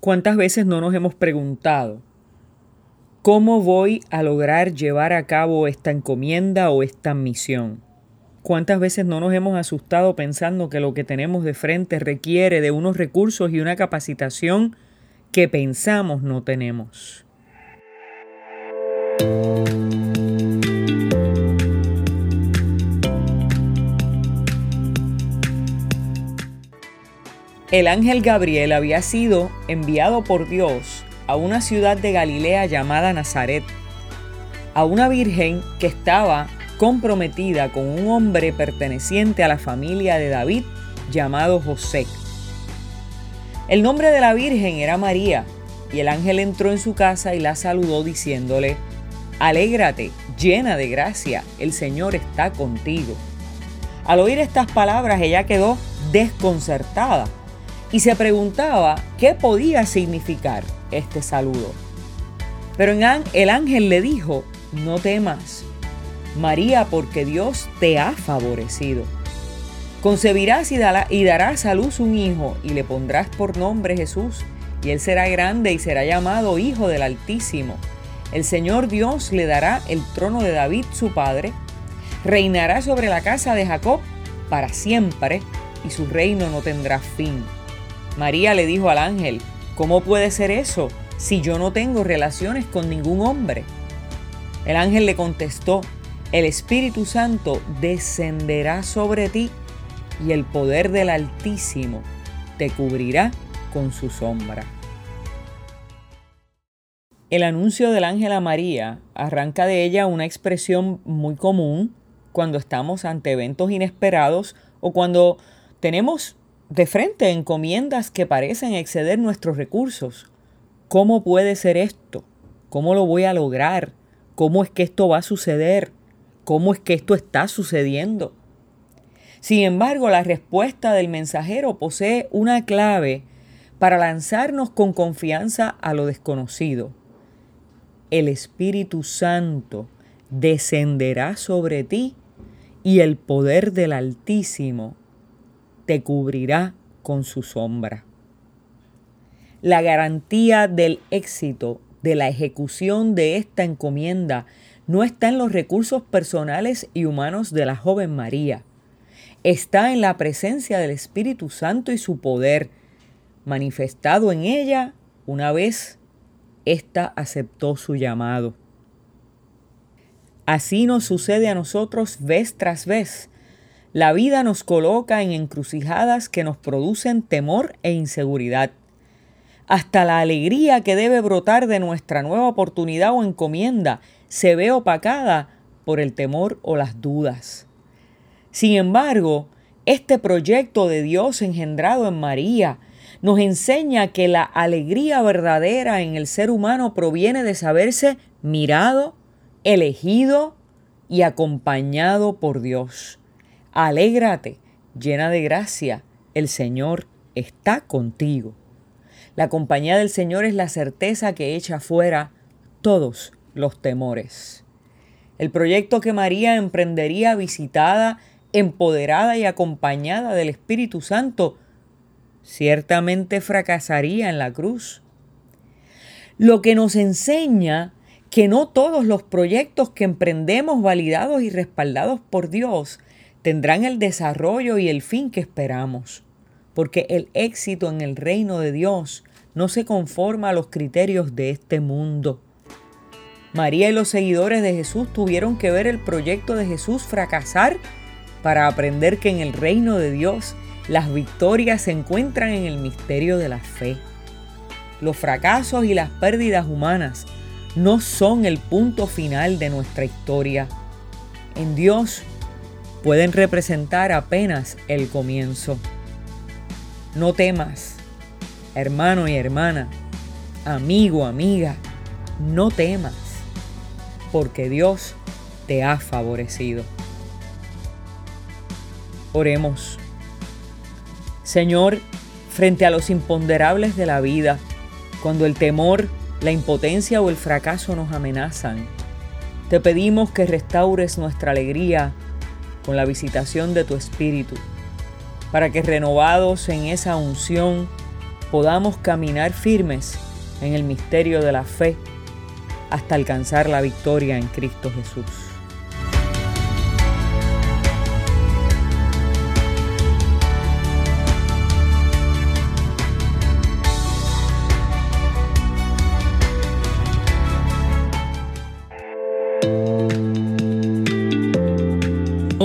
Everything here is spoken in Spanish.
¿Cuántas veces no nos hemos preguntado cómo voy a lograr llevar a cabo esta encomienda o esta misión? ¿Cuántas veces no nos hemos asustado pensando que lo que tenemos de frente requiere de unos recursos y una capacitación que pensamos no tenemos? El ángel Gabriel había sido enviado por Dios a una ciudad de Galilea llamada Nazaret, a una virgen que estaba comprometida con un hombre perteneciente a la familia de David llamado José. El nombre de la virgen era María, y el ángel entró en su casa y la saludó diciéndole, Alégrate, llena de gracia, el Señor está contigo. Al oír estas palabras ella quedó desconcertada y se preguntaba qué podía significar este saludo. Pero el ángel le dijo, no temas, María, porque Dios te ha favorecido. Concebirás y, darás a luz un hijo y le pondrás por nombre Jesús, y él será grande y será llamado Hijo del Altísimo. El Señor Dios le dará el trono de David su padre, reinará sobre la casa de Jacob para siempre, y su reino no tendrá fin María le dijo al ángel, ¿cómo puede ser eso si yo no tengo relaciones con ningún hombre? El ángel le contestó, el Espíritu Santo descenderá sobre ti y el poder del Altísimo te cubrirá con su sombra. El anuncio del ángel a María arranca de ella una expresión muy común cuando estamos ante eventos inesperados o cuando tenemos de frente encomiendas que parecen exceder nuestros recursos. ¿Cómo puede ser esto? ¿Cómo lo voy a lograr? ¿Cómo es que esto va a suceder? ¿Cómo es que esto está sucediendo? Sin embargo, la respuesta del mensajero posee una clave para lanzarnos con confianza a lo desconocido. El Espíritu Santo descenderá sobre ti y el poder del Altísimo te cubrirá con su sombra. La garantía del éxito de la ejecución de esta encomienda no está en los recursos personales y humanos de la joven María. Está en la presencia del Espíritu Santo y su poder, manifestado en ella una vez ésta aceptó su llamado. Así nos sucede a nosotros vez tras vez la vida nos coloca en encrucijadas que nos producen temor e inseguridad. Hasta la alegría que debe brotar de nuestra nueva oportunidad o encomienda se ve opacada por el temor o las dudas. Sin embargo, este proyecto de Dios engendrado en María nos enseña que la alegría verdadera en el ser humano proviene de saberse mirado, elegido y acompañado por Dios. Alégrate, llena de gracia, el Señor está contigo. La compañía del Señor es la certeza que echa fuera todos los temores. El proyecto que María emprendería visitada, empoderada y acompañada del Espíritu Santo, ciertamente fracasaría en la cruz. Lo que nos enseña que no todos los proyectos que emprendemos validados y respaldados por Dios tendrán el desarrollo y el fin que esperamos, porque el éxito en el reino de Dios no se conforma a los criterios de este mundo. María y los seguidores de Jesús tuvieron que ver el proyecto de Jesús fracasar para aprender que en el reino de Dios las victorias se encuentran en el misterio de la fe. Los fracasos y las pérdidas humanas no son el punto final de nuestra historia. En Dios pueden representar apenas el comienzo. No temas, hermano y hermana, amigo, amiga, no temas, porque Dios te ha favorecido. Oremos. Señor, frente a los imponderables de la vida, cuando el temor, la impotencia o el fracaso nos amenazan, te pedimos que restaures nuestra alegría con la visitación de tu Espíritu, para que renovados en esa unción podamos caminar firmes en el misterio de la fe hasta alcanzar la victoria en Cristo Jesús.